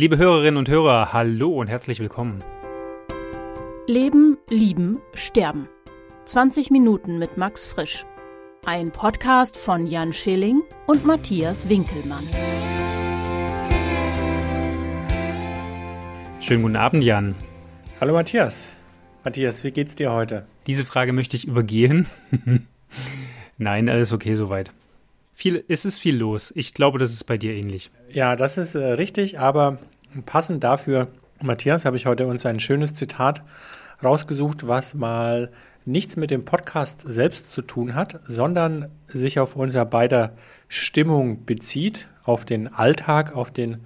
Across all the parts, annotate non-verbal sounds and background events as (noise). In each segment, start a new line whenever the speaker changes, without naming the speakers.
Liebe Hörerinnen und Hörer, hallo und herzlich willkommen.
Leben, Lieben, Sterben. 20 Minuten mit Max Frisch. Ein Podcast von Jan Schilling und Matthias Winkelmann.
Schönen guten Abend, Jan.
Hallo Matthias. Matthias, wie geht's dir heute?
Diese Frage möchte ich übergehen. (laughs) Nein, alles okay soweit. Viel, ist es viel los. Ich glaube, das ist bei dir ähnlich.
Ja, das ist äh, richtig, aber passend dafür, Matthias, habe ich heute uns ein schönes Zitat rausgesucht, was mal nichts mit dem Podcast selbst zu tun hat, sondern sich auf unser beider Stimmung bezieht, auf den Alltag, auf den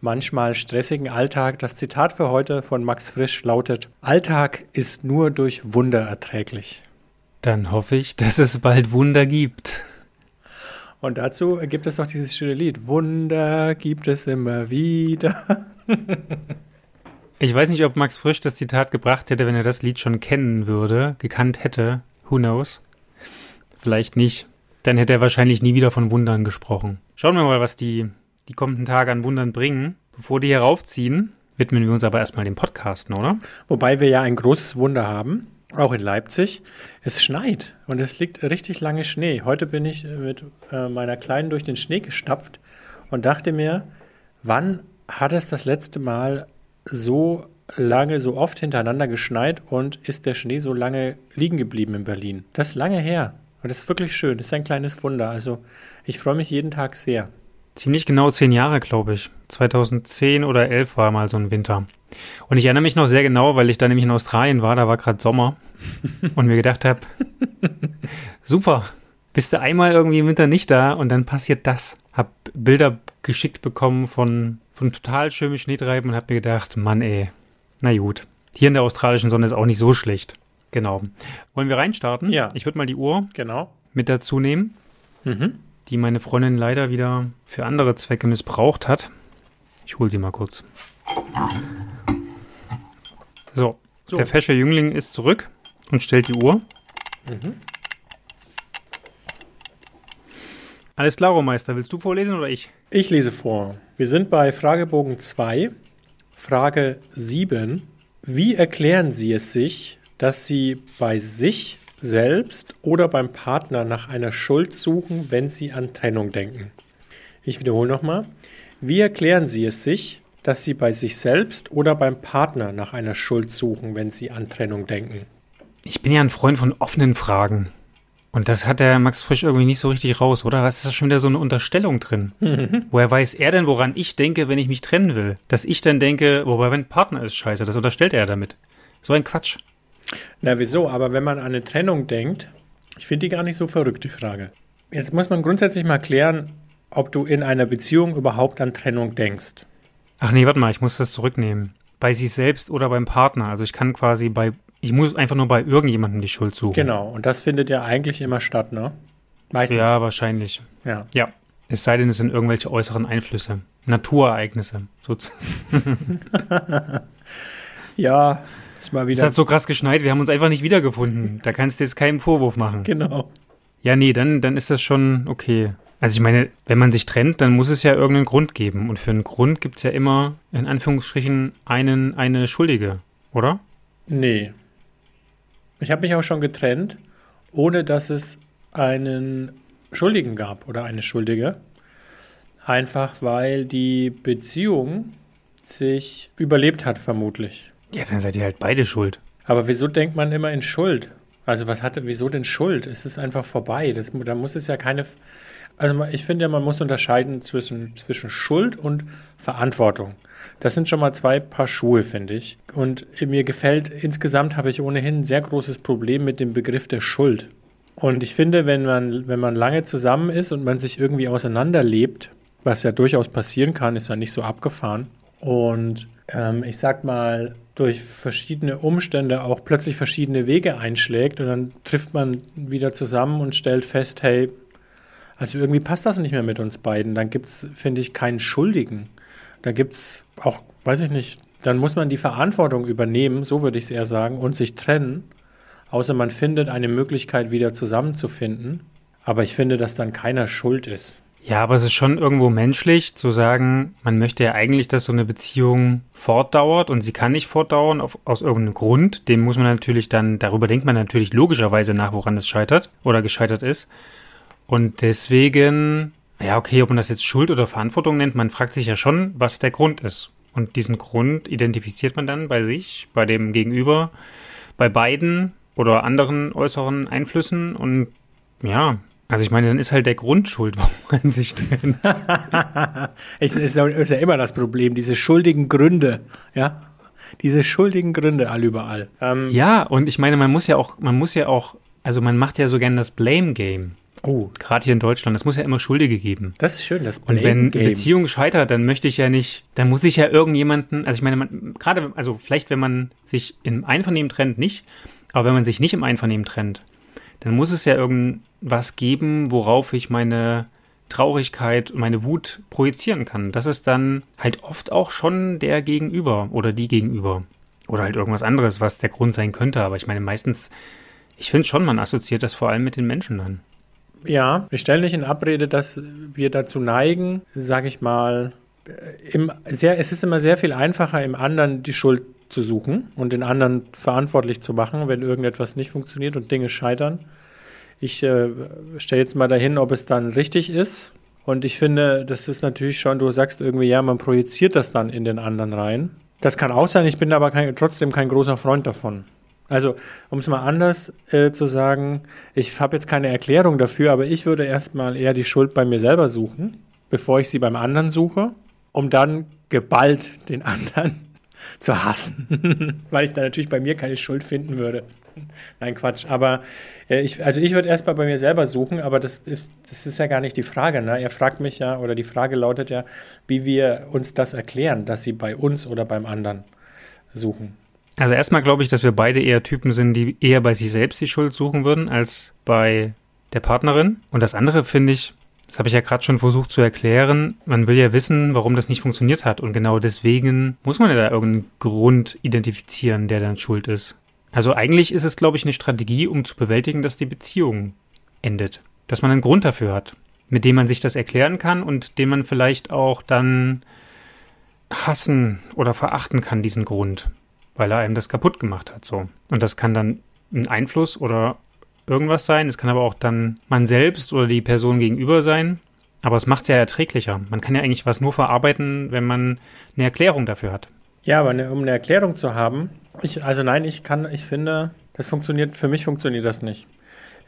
manchmal stressigen Alltag. Das Zitat für heute von Max Frisch lautet, Alltag ist nur durch Wunder erträglich.
Dann hoffe ich, dass es bald Wunder gibt.
Und dazu gibt es doch dieses schöne Lied, Wunder gibt es immer wieder.
ich weiß nicht, ob Max Frisch das Zitat gebracht hätte, wenn er das Lied schon kennen würde, gekannt hätte. Who knows? Vielleicht nicht. Dann hätte er wahrscheinlich nie wieder von Wundern gesprochen. Schauen wir mal, was die die kommenden Tage an Wundern bringen. Bevor die hier raufziehen, widmen wir uns aber erstmal dem Podcasten, oder?
Wobei wir ja ein großes Wunder haben, auch in Leipzig. Es schneit und es liegt richtig lange Schnee. Heute bin ich mit äh, meiner Kleinen durch den Schnee gestapft und dachte mir, wann hat es das letzte Mal so lange, so oft hintereinander geschneit und ist der Schnee so lange liegen geblieben in Berlin? Das ist lange her. Und das ist wirklich schön. Das ist ein kleines Wunder. Also ich freue mich jeden Tag sehr.
Ziemlich genau zehn Jahre, glaube ich. 2010 oder 11 war mal so ein Winter. Und ich erinnere mich noch sehr genau, weil ich da nämlich in Australien war, da war gerade Sommer (laughs) und mir gedacht habe, super, bist du einmal irgendwie im Winter nicht da und dann passiert das. Hab Bilder geschickt bekommen von, von total schönem Schneetreiben und hab mir gedacht, Mann ey, na gut. Hier in der australischen Sonne ist auch nicht so schlecht. Genau. Wollen wir reinstarten?
Ja.
Ich würde mal die Uhr
genau.
mit dazu nehmen. Mhm die meine Freundin leider wieder für andere Zwecke missbraucht hat. Ich hole sie mal kurz. So, so. der fesche Jüngling ist zurück und stellt die Uhr. Mhm. Alles klar, Meister. Willst du vorlesen oder ich?
Ich lese vor. Wir sind bei Fragebogen 2, Frage 7. Wie erklären Sie es sich, dass Sie bei sich selbst oder beim Partner nach einer Schuld suchen, wenn Sie an Trennung denken. Ich wiederhole nochmal. Wie erklären Sie es sich, dass Sie bei sich selbst oder beim Partner nach einer Schuld suchen, wenn Sie an Trennung denken?
Ich bin ja ein Freund von offenen Fragen. Und das hat der Max Frisch irgendwie nicht so richtig raus, oder? Was ist da schon wieder so eine Unterstellung drin? Woher weiß er denn, woran ich denke, wenn ich mich trennen will? Dass ich dann denke, wobei mein Partner ist scheiße, das unterstellt er damit. So ein Quatsch.
Na, wieso? Aber wenn man an eine Trennung denkt, ich finde die gar nicht so verrückt, die Frage. Jetzt muss man grundsätzlich mal klären, ob du in einer Beziehung überhaupt an Trennung denkst.
Ach nee, warte mal, ich muss das zurücknehmen. Bei sich selbst oder beim Partner. Also ich kann quasi bei, ich muss einfach nur bei irgendjemandem die Schuld suchen.
Genau, und das findet ja eigentlich immer statt, ne?
Meistens. Ja, wahrscheinlich.
Ja.
Ja. Es sei denn, es sind irgendwelche äußeren Einflüsse. Naturereignisse. (laughs)
ja,
ist mal wieder. Es hat so krass geschneit, wir haben uns einfach nicht wiedergefunden. Da kannst du jetzt keinen Vorwurf machen.
Genau.
Ja, nee, dann, dann ist das schon okay. Also ich meine, wenn man sich trennt, dann muss es ja irgendeinen Grund geben. Und für einen Grund gibt es ja immer, in Anführungsstrichen, einen, eine Schuldige, oder?
Nee. Ich habe mich auch schon getrennt, ohne dass es einen Schuldigen gab oder eine Schuldige. Einfach weil die Beziehung sich überlebt hat, vermutlich.
Ja, dann seid ihr halt beide schuld.
Aber wieso denkt man immer in Schuld? Also was hatte, wieso denn Schuld? Es ist einfach vorbei. Das, da muss es ja keine. Also ich finde ja, man muss unterscheiden zwischen, zwischen Schuld und Verantwortung. Das sind schon mal zwei Paar Schuhe, finde ich. Und mir gefällt, insgesamt habe ich ohnehin ein sehr großes Problem mit dem Begriff der Schuld. Und ich finde, wenn man, wenn man lange zusammen ist und man sich irgendwie auseinanderlebt, was ja durchaus passieren kann, ist ja nicht so abgefahren. Und ähm, ich sag mal, durch verschiedene Umstände auch plötzlich verschiedene Wege einschlägt und dann trifft man wieder zusammen und stellt fest, hey, also irgendwie passt das nicht mehr mit uns beiden. Dann gibt es, finde ich, keinen Schuldigen. Da gibt es auch, weiß ich nicht, dann muss man die Verantwortung übernehmen, so würde ich es eher sagen, und sich trennen. Außer man findet eine Möglichkeit, wieder zusammenzufinden. Aber ich finde, dass dann keiner schuld ist.
Ja, aber es ist schon irgendwo menschlich zu sagen, man möchte ja eigentlich, dass so eine Beziehung fortdauert und sie kann nicht fortdauern auf, aus irgendeinem Grund. Dem muss man natürlich dann, darüber denkt man natürlich logischerweise nach, woran es scheitert oder gescheitert ist. Und deswegen, ja, okay, ob man das jetzt Schuld oder Verantwortung nennt, man fragt sich ja schon, was der Grund ist. Und diesen Grund identifiziert man dann bei sich, bei dem Gegenüber, bei beiden oder anderen äußeren Einflüssen und ja, also ich meine, dann ist halt der Grund schuld, (laughs) warum man sich trennt. (laughs)
es ist, ja immer das Problem, diese schuldigen Gründe, ja. Diese schuldigen Gründe all überall.
Ähm, ja, und ich meine, man muss ja auch, man muss ja auch, also man macht ja so gern das Blame Game. Oh. Gerade hier in Deutschland, es muss ja immer Schuldige geben.
Das ist schön, das
Blame Game. Und wenn eine Beziehung scheitert, dann möchte ich ja nicht, dann muss ich ja irgendjemanden, also ich meine, gerade, also vielleicht, wenn man sich im Einvernehmen trennt, nicht, aber wenn man sich nicht im Einvernehmen trennt, dann muss es ja irgendwas geben, worauf ich meine Traurigkeit meine Wut projizieren kann. Das ist dann halt oft auch schon der Gegenüber oder die Gegenüber. Oder halt irgendwas anderes, was der Grund sein könnte. Aber ich meine, meistens, ich finde schon, man assoziiert das vor allem mit den Menschen dann.
Ja, ich stelle nicht in Abrede, dass wir dazu neigen, sage ich mal, im sehr, es ist immer sehr viel einfacher, im anderen die Schuld zu suchen und den anderen verantwortlich zu machen, wenn irgendetwas nicht funktioniert und Dinge scheitern. Ich äh, stelle jetzt mal dahin, ob es dann richtig ist. Und ich finde, das ist natürlich schon, du sagst irgendwie, ja, man projiziert das dann in den anderen rein. Das kann auch sein, ich bin aber kein, trotzdem kein großer Freund davon. Also, um es mal anders äh, zu sagen, ich habe jetzt keine Erklärung dafür, aber ich würde erstmal eher die Schuld bei mir selber suchen, bevor ich sie beim anderen suche, um dann geballt den (laughs) anderen zu hassen, (laughs) weil ich da natürlich bei mir keine Schuld finden würde. Nein, Quatsch. Aber äh, ich, also ich würde erstmal bei mir selber suchen, aber das ist, das ist ja gar nicht die Frage. Ne? Er fragt mich ja, oder die Frage lautet ja, wie wir uns das erklären, dass sie bei uns oder beim anderen suchen.
Also erstmal glaube ich, dass wir beide eher Typen sind, die eher bei sich selbst die Schuld suchen würden, als bei der Partnerin. Und das andere finde ich, das habe ich ja gerade schon versucht zu erklären. Man will ja wissen, warum das nicht funktioniert hat. Und genau deswegen muss man ja da irgendeinen Grund identifizieren, der dann schuld ist. Also eigentlich ist es, glaube ich, eine Strategie, um zu bewältigen, dass die Beziehung endet. Dass man einen Grund dafür hat, mit dem man sich das erklären kann und den man vielleicht auch dann hassen oder verachten kann, diesen Grund, weil er einem das kaputt gemacht hat. So. Und das kann dann ein Einfluss oder irgendwas sein. Es kann aber auch dann man selbst oder die Person gegenüber sein. Aber es macht es ja erträglicher. Man kann ja eigentlich was nur verarbeiten, wenn man eine Erklärung dafür hat.
Ja, aber eine, um eine Erklärung zu haben, ich, also nein, ich kann, ich finde, das funktioniert, für mich funktioniert das nicht.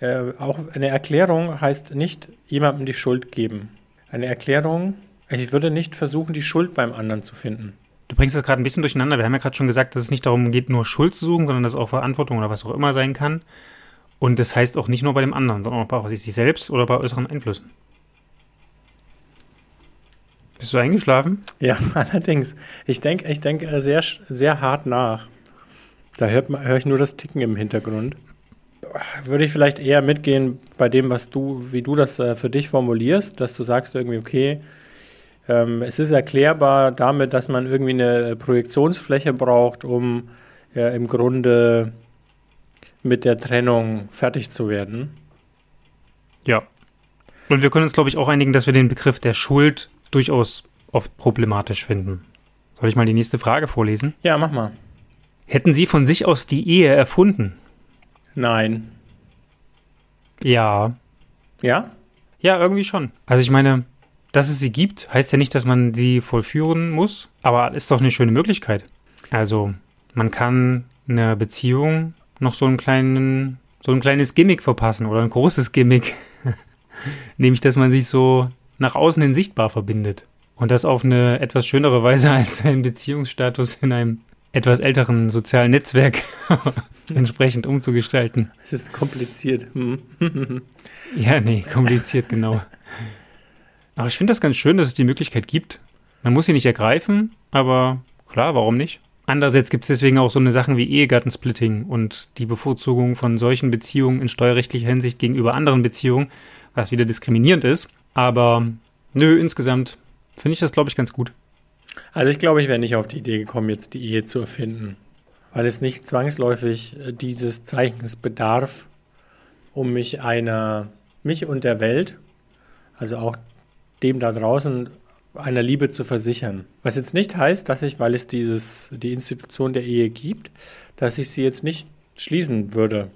Äh, auch eine Erklärung heißt nicht jemandem die Schuld geben. Eine Erklärung, ich würde nicht versuchen, die Schuld beim anderen zu finden.
Du bringst das gerade ein bisschen durcheinander. Wir haben ja gerade schon gesagt, dass es nicht darum geht, nur Schuld zu suchen, sondern dass es auch Verantwortung oder was auch immer sein kann. Und das heißt auch nicht nur bei dem anderen, sondern auch bei sich selbst oder bei äußeren Einflüssen. Bist du eingeschlafen?
Ja, (laughs) allerdings. Ich denke ich denk äh, sehr, sehr hart nach. Da höre ich nur das Ticken im Hintergrund. Würde ich vielleicht eher mitgehen bei dem, was du, wie du das äh, für dich formulierst, dass du sagst irgendwie, okay, ähm, es ist erklärbar damit, dass man irgendwie eine Projektionsfläche braucht, um äh, im Grunde mit der Trennung fertig zu werden.
Ja. Und wir können uns, glaube ich, auch einigen, dass wir den Begriff der Schuld durchaus oft problematisch finden. Soll ich mal die nächste Frage vorlesen?
Ja, mach mal.
Hätten Sie von sich aus die Ehe erfunden?
Nein.
Ja.
Ja?
Ja, irgendwie schon. Also ich meine, dass es sie gibt, heißt ja nicht, dass man sie vollführen muss, aber ist doch eine schöne Möglichkeit. Also, man kann eine Beziehung noch so einen kleinen, so ein kleines Gimmick verpassen oder ein großes Gimmick. (laughs) Nämlich, dass man sich so nach außen hin sichtbar verbindet. Und das auf eine etwas schönere Weise (laughs) als ein Beziehungsstatus in einem etwas älteren sozialen Netzwerk (laughs) entsprechend umzugestalten.
Es ist kompliziert. Hm.
ja, nee, kompliziert, genau. Aber ich finde das ganz schön, dass es die Möglichkeit gibt. Man muss sie nicht ergreifen, aber klar, warum nicht? Andererseits gibt es deswegen auch so eine Sachen wie Ehegattensplitting und die Bevorzugung von solchen Beziehungen in steuerrechtlicher Hinsicht gegenüber anderen Beziehungen, was wieder diskriminierend ist. Aber nö, insgesamt finde ich das, glaube ich, ganz gut.
Also ich glaube, ich wäre nicht auf die Idee gekommen, jetzt die Ehe zu erfinden, weil es nicht zwangsläufig äh, dieses Zeichens bedarf, um mich einer, mich und der Welt, also auch dem da draußen einer Liebe zu versichern. Was jetzt nicht heißt, dass ich, weil es dieses, die Institution der Ehe gibt, dass ich sie jetzt nicht schließen würde.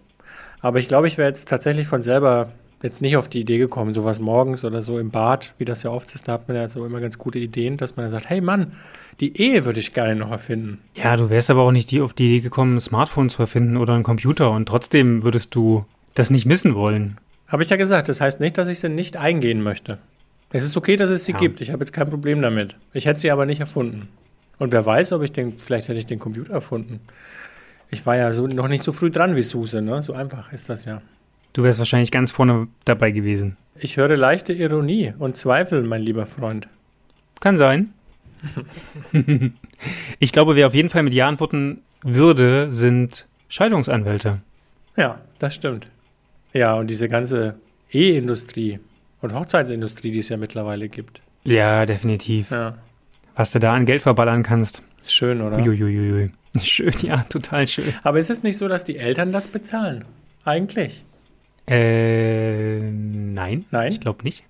Aber ich glaube, ich wäre jetzt tatsächlich von selber jetzt nicht auf die Idee gekommen, sowas morgens oder so im Bad, wie das ja oft ist, da hat man ja so immer ganz gute Ideen, dass man dann sagt, hey Mann, die Ehe würde ich gerne noch erfinden.
Ja, du wärst aber auch nicht die auf die Idee gekommen, ein Smartphone zu erfinden oder einen Computer und trotzdem würdest du das nicht missen wollen.
Habe ich ja gesagt, das heißt nicht, dass ich sie nicht eingehen möchte. Es ist okay, dass es sie ja. gibt. Ich habe jetzt kein Problem damit. Ich hätte sie aber nicht erfunden. Und wer weiß, ob ich den, vielleicht hätte ich den Computer erfunden. Ich war ja so noch nicht so früh dran wie Suse, ne? So einfach ist das ja.
Du wärst wahrscheinlich ganz vorne dabei gewesen.
Ich höre leichte Ironie und Zweifel, mein lieber Freund.
Kann sein. (laughs) ich glaube, wer auf jeden Fall mit Ja antworten würde, sind Scheidungsanwälte.
Ja, das stimmt. Ja, und diese ganze E-Industrie und Hochzeitsindustrie, die es ja mittlerweile gibt.
Ja, definitiv. Ja. Was du da an Geld verballern kannst.
Schön, oder?
Uiuiui. (laughs) Schön, ja, total schön.
Aber ist es nicht so, dass die Eltern das bezahlen? Eigentlich?
Äh, nein.
Nein?
Ich glaube nicht.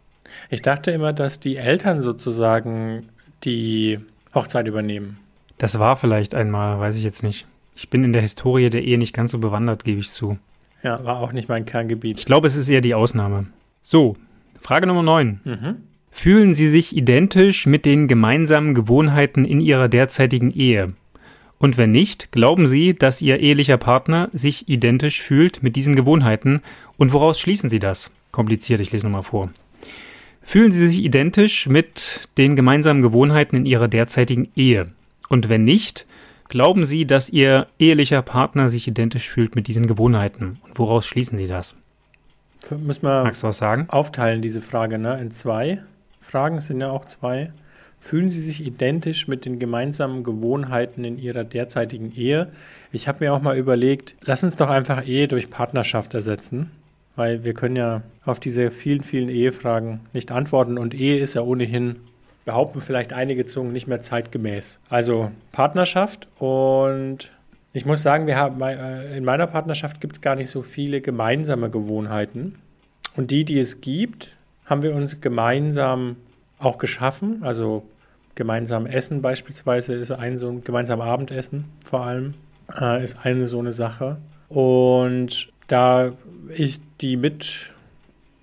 Ich dachte immer, dass die Eltern sozusagen die Hochzeit übernehmen.
Das war vielleicht einmal, weiß ich jetzt nicht. Ich bin in der Historie der Ehe nicht ganz so bewandert, gebe ich zu.
Ja, war auch nicht mein Kerngebiet.
Ich glaube, es ist eher die Ausnahme. So, Frage Nummer 9. Mhm. Fühlen Sie sich identisch mit den gemeinsamen Gewohnheiten in Ihrer derzeitigen Ehe? Und wenn nicht, glauben Sie, dass Ihr ehelicher Partner sich identisch fühlt mit diesen Gewohnheiten und woraus schließen Sie das? Kompliziert, ich lese nochmal vor. Fühlen Sie sich identisch mit den gemeinsamen Gewohnheiten in Ihrer derzeitigen Ehe? Und wenn nicht, glauben Sie, dass Ihr ehelicher Partner sich identisch fühlt mit diesen Gewohnheiten? Und woraus schließen Sie das?
Müssen wir
Magst du was sagen?
aufteilen, diese Frage, ne? in zwei Fragen, sind ja auch zwei. Fühlen Sie sich identisch mit den gemeinsamen Gewohnheiten in Ihrer derzeitigen Ehe? Ich habe mir auch mal überlegt, lass uns doch einfach Ehe durch Partnerschaft ersetzen, weil wir können ja auf diese vielen, vielen Ehefragen nicht antworten und Ehe ist ja ohnehin, behaupten vielleicht einige Zungen, nicht mehr zeitgemäß. Also Partnerschaft und ich muss sagen, wir haben äh, in meiner Partnerschaft gibt es gar nicht so viele gemeinsame Gewohnheiten und die, die es gibt, haben wir uns gemeinsam auch geschaffen. Also gemeinsam essen beispielsweise ist ein so ein gemeinsam Abendessen vor allem äh, ist eine so eine Sache. Und da ich die mit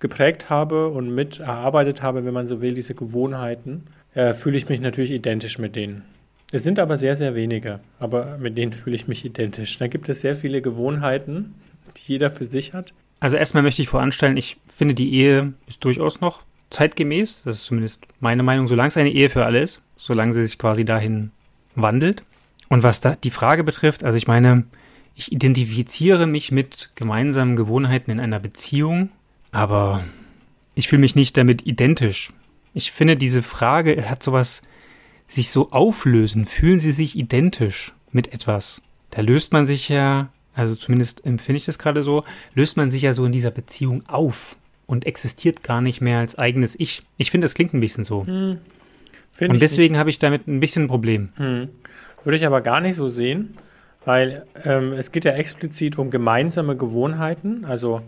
geprägt habe und mit erarbeitet habe, wenn man so will, diese Gewohnheiten, äh, fühle ich mich natürlich identisch mit denen. Es sind aber sehr, sehr wenige, aber mit denen fühle ich mich identisch. Da gibt es sehr viele Gewohnheiten, die jeder für sich hat.
Also erstmal möchte ich voranstellen, ich finde, die Ehe ist durchaus noch zeitgemäß. Das ist zumindest meine Meinung, solange es eine Ehe für alle ist, solange sie sich quasi dahin wandelt. Und was da die Frage betrifft, also ich meine, ich identifiziere mich mit gemeinsamen Gewohnheiten in einer Beziehung, aber ich fühle mich nicht damit identisch. Ich finde, diese Frage hat sowas, sich so auflösen. Fühlen Sie sich identisch mit etwas? Da löst man sich ja, also zumindest empfinde ich das gerade so, löst man sich ja so in dieser Beziehung auf und existiert gar nicht mehr als eigenes Ich. Ich finde, das klingt ein bisschen so. Hm, und deswegen habe ich damit ein bisschen ein Problem.
Hm. Würde ich aber gar nicht so sehen, weil ähm, es geht ja explizit um gemeinsame Gewohnheiten, also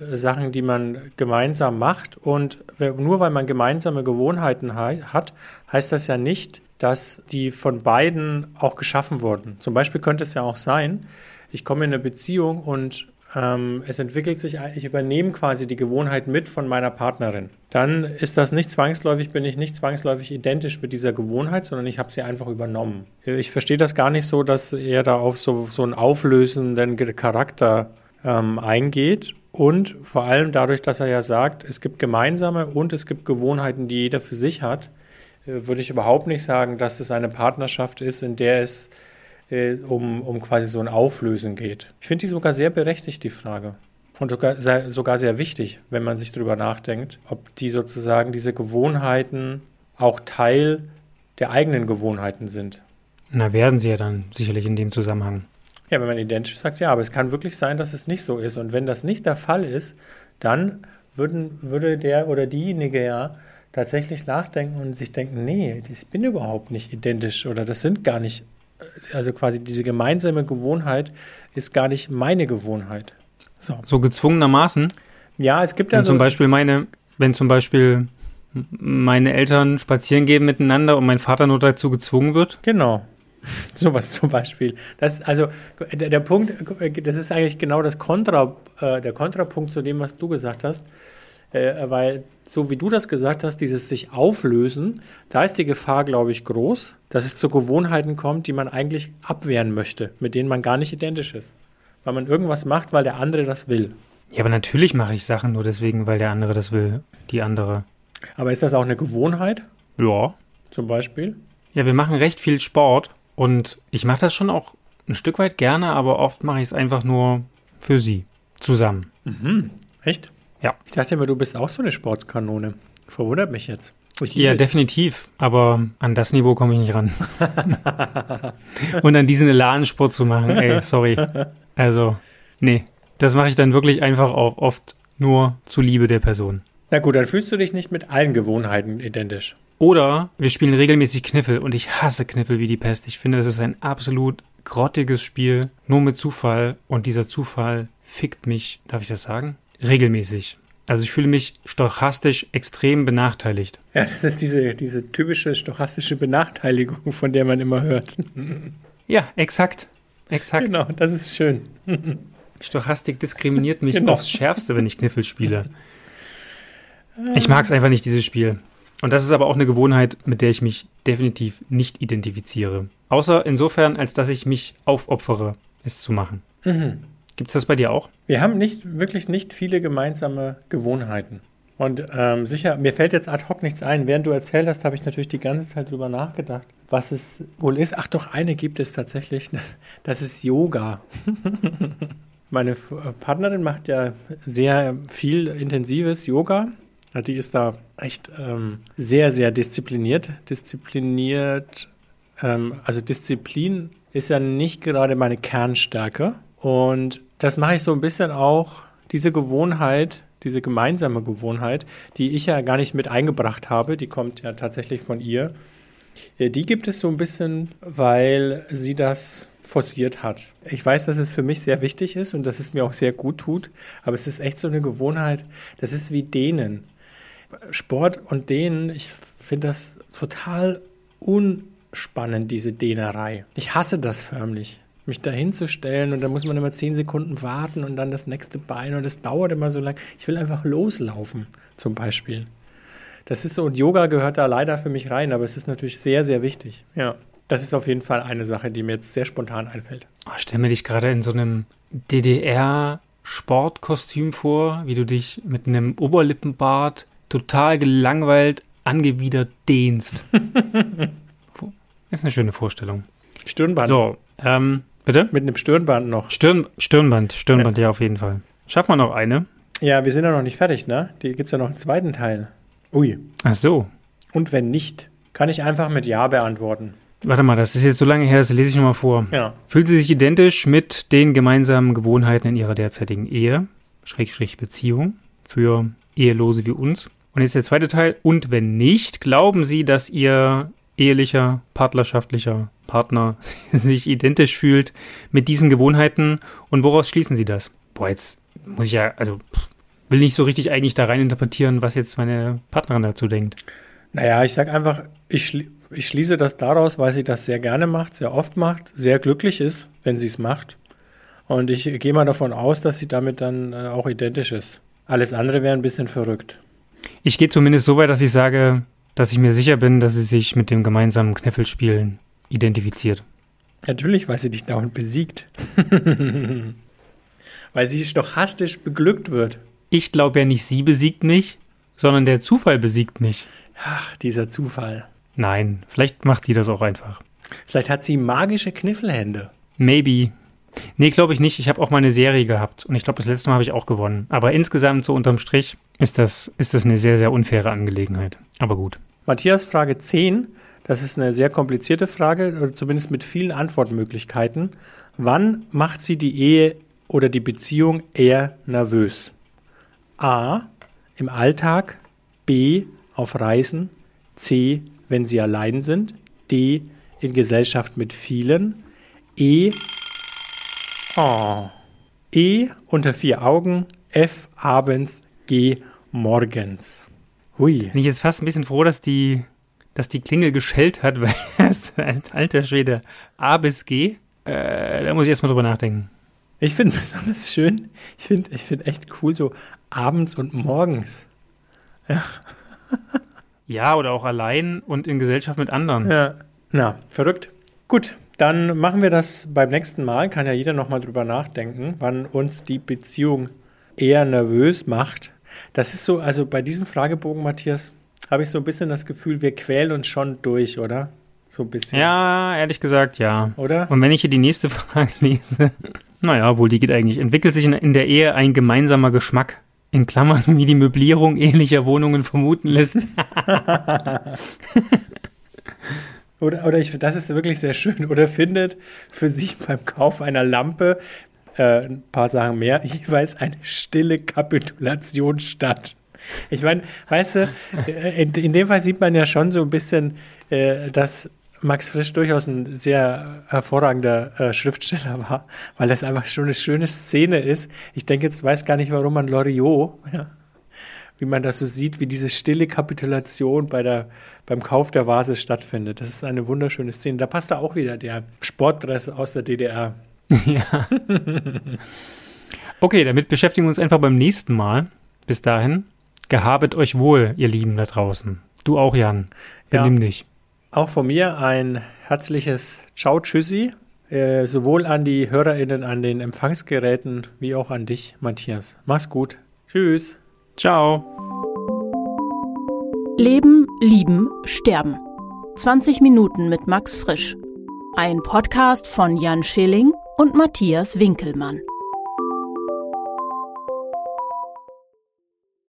Sachen, die man gemeinsam macht. Und nur weil man gemeinsame Gewohnheiten hat, heißt das ja nicht, dass die von beiden auch geschaffen wurden. Zum Beispiel könnte es ja auch sein, ich komme in eine Beziehung und ähm, es entwickelt sich, ich übernehme quasi die Gewohnheit mit von meiner Partnerin. Dann ist das nicht zwangsläufig, bin ich nicht zwangsläufig identisch mit dieser Gewohnheit, sondern ich habe sie einfach übernommen. Ich verstehe das gar nicht so, dass er da auf so, so einen auflösenden Charakter ähm, eingeht. Und vor allem dadurch, dass er ja sagt, es gibt gemeinsame und es gibt Gewohnheiten, die jeder für sich hat, äh, würde ich überhaupt nicht sagen, dass es eine Partnerschaft ist, in der es äh, um, um quasi so ein Auflösen geht. Ich finde die sogar sehr berechtigt, die Frage. Und sogar sogar sehr wichtig, wenn man sich darüber nachdenkt, ob die sozusagen diese Gewohnheiten auch Teil der eigenen Gewohnheiten sind.
Na, werden sie ja dann sicherlich in dem Zusammenhang.
Ja, wenn man identisch sagt, ja, aber es kann wirklich sein, dass es nicht so ist. Und wenn das nicht der Fall ist, dann würden, würde der oder diejenige ja tatsächlich nachdenken und sich denken, nee, ich bin überhaupt nicht identisch oder das sind gar nicht also quasi diese gemeinsame Gewohnheit ist gar nicht meine Gewohnheit.
So, so gezwungenermaßen?
Ja, es gibt ja
so zum Beispiel meine, wenn zum Beispiel meine Eltern spazieren gehen miteinander und mein Vater nur dazu gezwungen wird?
Genau. (laughs) Sowas zum Beispiel. Das, also der, der Punkt, das ist eigentlich genau das Kontra, äh, der Kontrapunkt zu dem, was du gesagt hast. Äh, weil, so wie du das gesagt hast, dieses sich auflösen, da ist die Gefahr, glaube ich, groß, dass es zu Gewohnheiten kommt, die man eigentlich abwehren möchte, mit denen man gar nicht identisch ist. Weil man irgendwas macht, weil der andere das will.
Ja, aber natürlich mache ich Sachen nur deswegen, weil der andere das will. Die andere.
Aber ist das auch eine Gewohnheit,
Ja.
zum Beispiel?
Ja, wir machen recht viel Sport und ich mache das schon auch ein Stück weit gerne, aber oft mache ich es einfach nur für sie. Zusammen.
Echt?
Ja.
Ich dachte immer, du bist auch so eine Sportskanone. Verwundert mich jetzt.
Ja, definitiv. Aber an das Niveau komme ich nicht ran. (laughs) und an diesen Elan-Sport zu machen, ey, sorry. Also, nee. Das mache ich dann wirklich einfach auch oft nur zu Liebe der Person.
Na gut, dann fühlst du dich nicht mit allen Gewohnheiten identisch.
Oder wir spielen regelmäßig Kniffel und ich hasse Kniffel wie die Pest. Ich finde, das ist ein absolut grottiges Spiel, nur mit Zufall und dieser Zufall fickt mich, darf ich das sagen? Regelmäßig. Also ich fühle mich stochastisch extrem benachteiligt.
Ja, das ist diese, diese typische stochastische Benachteiligung, von der man immer hört. (laughs)
Ja, exakt. Exakt.
Genau, das ist schön. (laughs)
Stochastik diskriminiert mich
Genau.
aufs Schärfste, wenn ich Kniffel spiele. (laughs) Ich mag es einfach nicht, dieses Spiel. Und das ist aber auch eine Gewohnheit, mit der ich mich definitiv nicht identifiziere. Außer insofern, als dass ich mich aufopfere, es zu machen.
Mhm.
Gibt es das bei dir auch?
Wir haben nicht, wirklich nicht viele gemeinsame Gewohnheiten. Und ähm, sicher, mir fällt jetzt ad hoc nichts ein. Während du erzählt hast, habe ich natürlich die ganze Zeit drüber nachgedacht, was es wohl ist. Ach doch, eine gibt es tatsächlich. (laughs) Das ist Yoga. (laughs) Meine Partnerin macht ja sehr viel intensives Yoga. Die ist da echt ähm, sehr, sehr diszipliniert. Diszipliniert, ähm, also Disziplin ist ja nicht gerade meine Kernstärke. Und das mache ich so ein bisschen auch, diese Gewohnheit, diese gemeinsame Gewohnheit, die ich ja gar nicht mit eingebracht habe, die kommt ja tatsächlich von ihr. Äh, Die gibt es so ein bisschen, weil sie das forciert hat. Ich weiß, dass es für mich sehr wichtig ist und dass es mir auch sehr gut tut, aber es ist echt so eine Gewohnheit, das ist wie Dehnen. Sport und Dehnen, ich finde das total unspannend, diese Dehnerei. Ich hasse das förmlich. Mich da hinzustellen und dann muss man immer zehn Sekunden warten und dann das nächste Bein und das dauert immer so lang. Ich will einfach loslaufen, zum Beispiel. Das ist so, und Yoga gehört da leider für mich rein, aber es ist natürlich sehr, sehr wichtig. Ja. Das ist auf jeden Fall eine Sache, die mir jetzt sehr spontan einfällt.
Oh, stell mir dich gerade in so einem DDR-Sportkostüm vor, wie du dich mit einem Oberlippenbart total gelangweilt, angewidert dehnst. (laughs) Ist eine schöne Vorstellung.
Stirnband.
So, ähm, bitte?
Mit einem Stirnband noch.
Stirn, Stirnband, Stirnband, ja. auf jeden Fall. Schaffen wir noch eine?
Ja, wir sind ja noch nicht fertig, ne? Die gibt es ja noch einen zweiten Teil. Ui.
Ach so.
Und wenn nicht, kann ich einfach mit Ja beantworten.
Warte mal, das ist jetzt so lange her, das lese ich nochmal vor.
Ja.
Fühlt sie sich identisch mit den gemeinsamen Gewohnheiten in ihrer derzeitigen Ehe, Schrägstrich Beziehung, für Ehelose wie uns. Und jetzt der zweite Teil. Und wenn nicht, glauben Sie, dass Ihr ehelicher, partnerschaftlicher Partner (laughs) sich identisch fühlt mit diesen Gewohnheiten? Und woraus schließen Sie das? Boah, jetzt muss ich ja, also will nicht so richtig eigentlich da rein interpretieren, was jetzt meine Partnerin dazu denkt.
Naja, ich sag einfach, ich, ich schließe das daraus, weil sie das sehr gerne macht, sehr oft macht, sehr glücklich ist, wenn sie es macht. Und ich gehe mal davon aus, dass sie damit dann äh, auch identisch ist. Alles andere wäre ein bisschen verrückt.
Ich gehe zumindest so weit, dass ich sage, dass ich mir sicher bin, dass sie sich mit dem gemeinsamen Kniffelspielen identifiziert.
Natürlich, weil sie dich dauernd besiegt. (laughs) weil sie stochastisch beglückt wird.
Ich glaube ja nicht, sie besiegt mich, sondern der Zufall besiegt mich.
Ach, dieser Zufall.
Nein, vielleicht macht sie das auch einfach.
Vielleicht hat sie magische Kniffelhände.
Maybe. Nee, glaube ich nicht. Ich habe auch mal eine Serie gehabt und ich glaube, das letzte Mal habe ich auch gewonnen. Aber insgesamt, so unterm Strich, ist das, ist das eine sehr, sehr unfaire Angelegenheit. Aber gut.
Matthias, Frage 10. Das ist eine sehr komplizierte Frage, oder zumindest mit vielen Antwortmöglichkeiten. Wann macht sie die Ehe oder die Beziehung eher nervös? A. Im Alltag. B. Auf Reisen. C. Wenn sie allein sind. D. In Gesellschaft mit vielen. E. Oh. E. Unter vier Augen. F. Abends. G. Morgens. Hui.
Bin ich jetzt fast ein bisschen froh, dass die, dass die Klingel geschellt hat, (laughs) weil es alter Schwede A bis G. Äh, da muss ich erstmal drüber nachdenken.
Ich finde besonders schön, ich finde ich find echt cool, so abends und morgens.
Ja, oder auch allein und in Gesellschaft mit anderen.
Ja. Na, verrückt. Gut, dann machen wir das beim nächsten Mal. Kann ja jeder nochmal drüber nachdenken, wann uns die Beziehung eher nervös macht. Das ist so, also bei diesem Fragebogen, Matthias, habe ich so ein bisschen das Gefühl, wir quälen uns schon durch, oder? So ein bisschen.
Ja, ehrlich gesagt, ja.
Oder?
Und wenn ich hier die nächste (laughs) Frage lese, naja, wohl, die geht eigentlich. Entwickelt sich in, in der Ehe ein gemeinsamer Geschmack? In Klammern, wie die Möblierung ähnlicher Wohnungen vermuten lässt. (laughs)
Oder, oder ich, das ist wirklich sehr schön. (laughs) Oder findet für sich beim Kauf einer Lampe, äh, ein paar Sachen mehr, (laughs) jeweils eine stille Kapitulation statt. Ich meine, weißt du, äh, in, in dem Fall sieht man ja schon so ein bisschen, äh, dass Max Frisch durchaus ein sehr hervorragender äh, Schriftsteller war, weil das einfach schon eine schöne Szene ist. Ich denke jetzt, weiß gar nicht, warum man Loriot, ja, wie man das so sieht, wie diese stille Kapitulation bei der, beim Kauf der Vase stattfindet. Das ist eine wunderschöne Szene. Da passt da auch wieder der Sportdress aus der DDR.
ja. (laughs) Okay, damit beschäftigen wir uns einfach beim nächsten Mal. Bis dahin, gehabet euch wohl, ihr Lieben da draußen. Du auch, Jan. Benimm
Ja.
dich.
Auch von mir ein herzliches Ciao, Tschüssi, äh, sowohl an die HörerInnen an den Empfangsgeräten wie auch an dich, Matthias. Mach's gut. Tschüss.
Ciao.
Leben, Lieben, Sterben. 20 Minuten mit Max Frisch. Ein Podcast von Jan Schilling und Matthias Winkelmann.